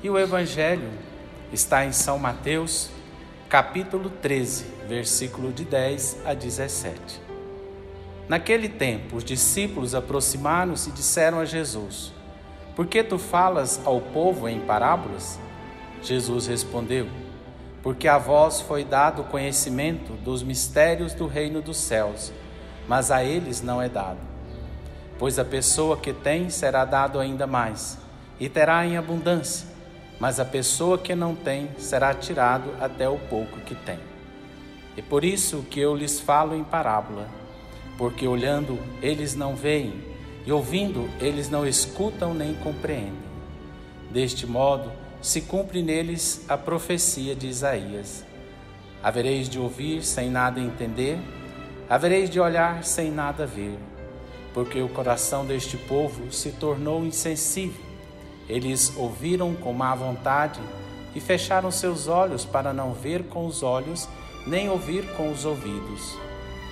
E o Evangelho está em São Mateus, capítulo 13, versículo de 10 a 17. Naquele tempo, os discípulos aproximaram-se e disseram a Jesus: Por que tu falas ao povo em parábolas? Jesus respondeu: Porque a vós foi dado conhecimento dos mistérios do reino dos céus, mas a eles não é dado. Pois a pessoa que tem será dado ainda mais, e terá em abundância, mas a pessoa que não tem será tirado até o pouco que tem. E por isso que eu lhes falo em parábola, porque olhando eles não veem, e ouvindo eles não escutam nem compreendem. Deste modo, se cumpre neles a profecia de Isaías: Havereis de ouvir sem nada entender, havereis de olhar sem nada ver, porque o coração deste povo se tornou insensível. Eles ouviram com má vontade e fecharam seus olhos para não ver com os olhos, nem ouvir com os ouvidos,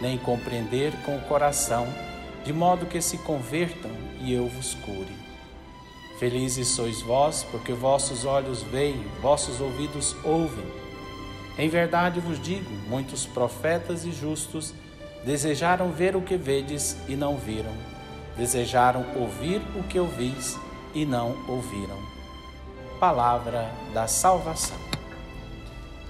nem compreender com o coração, de modo que se convertam e eu vos cure. Felizes sois vós, porque vossos olhos veem, vossos ouvidos ouvem. Em verdade vos digo: muitos profetas e justos desejaram ver o que vedes e não viram, desejaram ouvir o que ouvis e não ouviram. Palavra da salvação.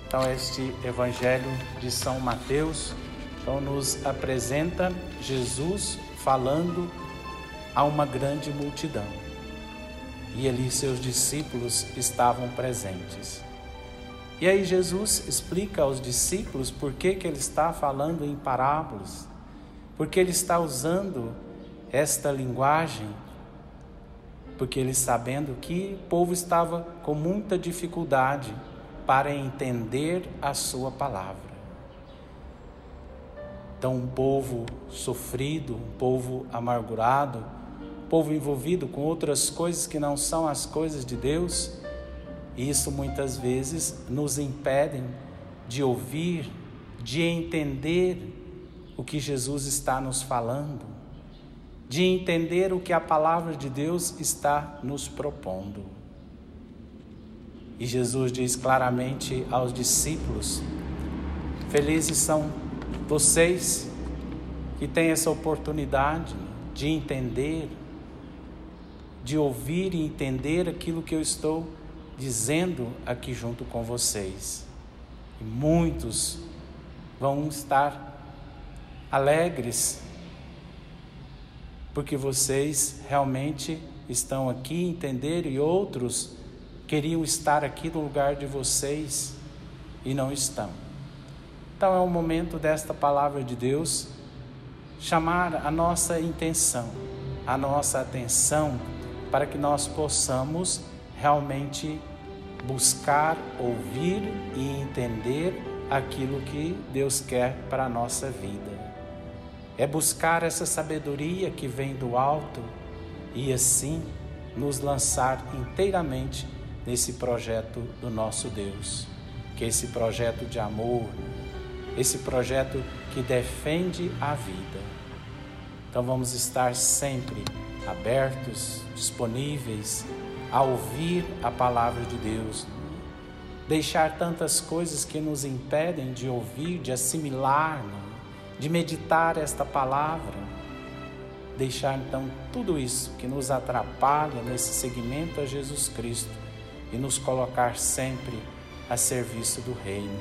Então, este Evangelho de São Mateus então, nos apresenta Jesus falando a uma grande multidão e ali seus discípulos estavam presentes. E aí Jesus explica aos discípulos por que, que ele está falando em parábolas, porque ele está usando esta linguagem, porque ele sabendo que o povo estava com muita dificuldade para entender a sua palavra. Então, um povo sofrido, um povo amargurado, povo envolvido com outras coisas que não são as coisas de Deus, isso muitas vezes nos impedem de ouvir, de entender o que Jesus está nos falando, de entender o que a palavra de Deus está nos propondo. E Jesus diz claramente aos discípulos: Felizes são vocês que têm essa oportunidade de entender de ouvir e entender aquilo que eu estou dizendo aqui junto com vocês. E muitos vão estar alegres porque vocês realmente estão aqui, entenderam, e outros queriam estar aqui no lugar de vocês e não estão. Então é o momento desta palavra de Deus chamar a nossa intenção, a nossa atenção para que nós possamos realmente buscar, ouvir e entender aquilo que Deus quer para a nossa vida. É buscar essa sabedoria que vem do alto e assim nos lançar inteiramente nesse projeto do nosso Deus, que é esse projeto de amor, esse projeto que defende a vida. Então vamos estar sempre abertos, disponíveis a ouvir a palavra de Deus. Deixar tantas coisas que nos impedem de ouvir, de assimilar, de meditar esta palavra. Deixar então tudo isso que nos atrapalha nesse seguimento a Jesus Cristo e nos colocar sempre a serviço do Reino.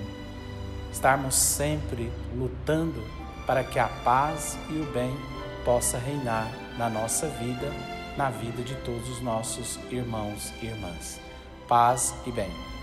Estarmos sempre lutando para que a paz e o bem possa reinar na nossa vida, na vida de todos os nossos irmãos e irmãs. Paz e bem.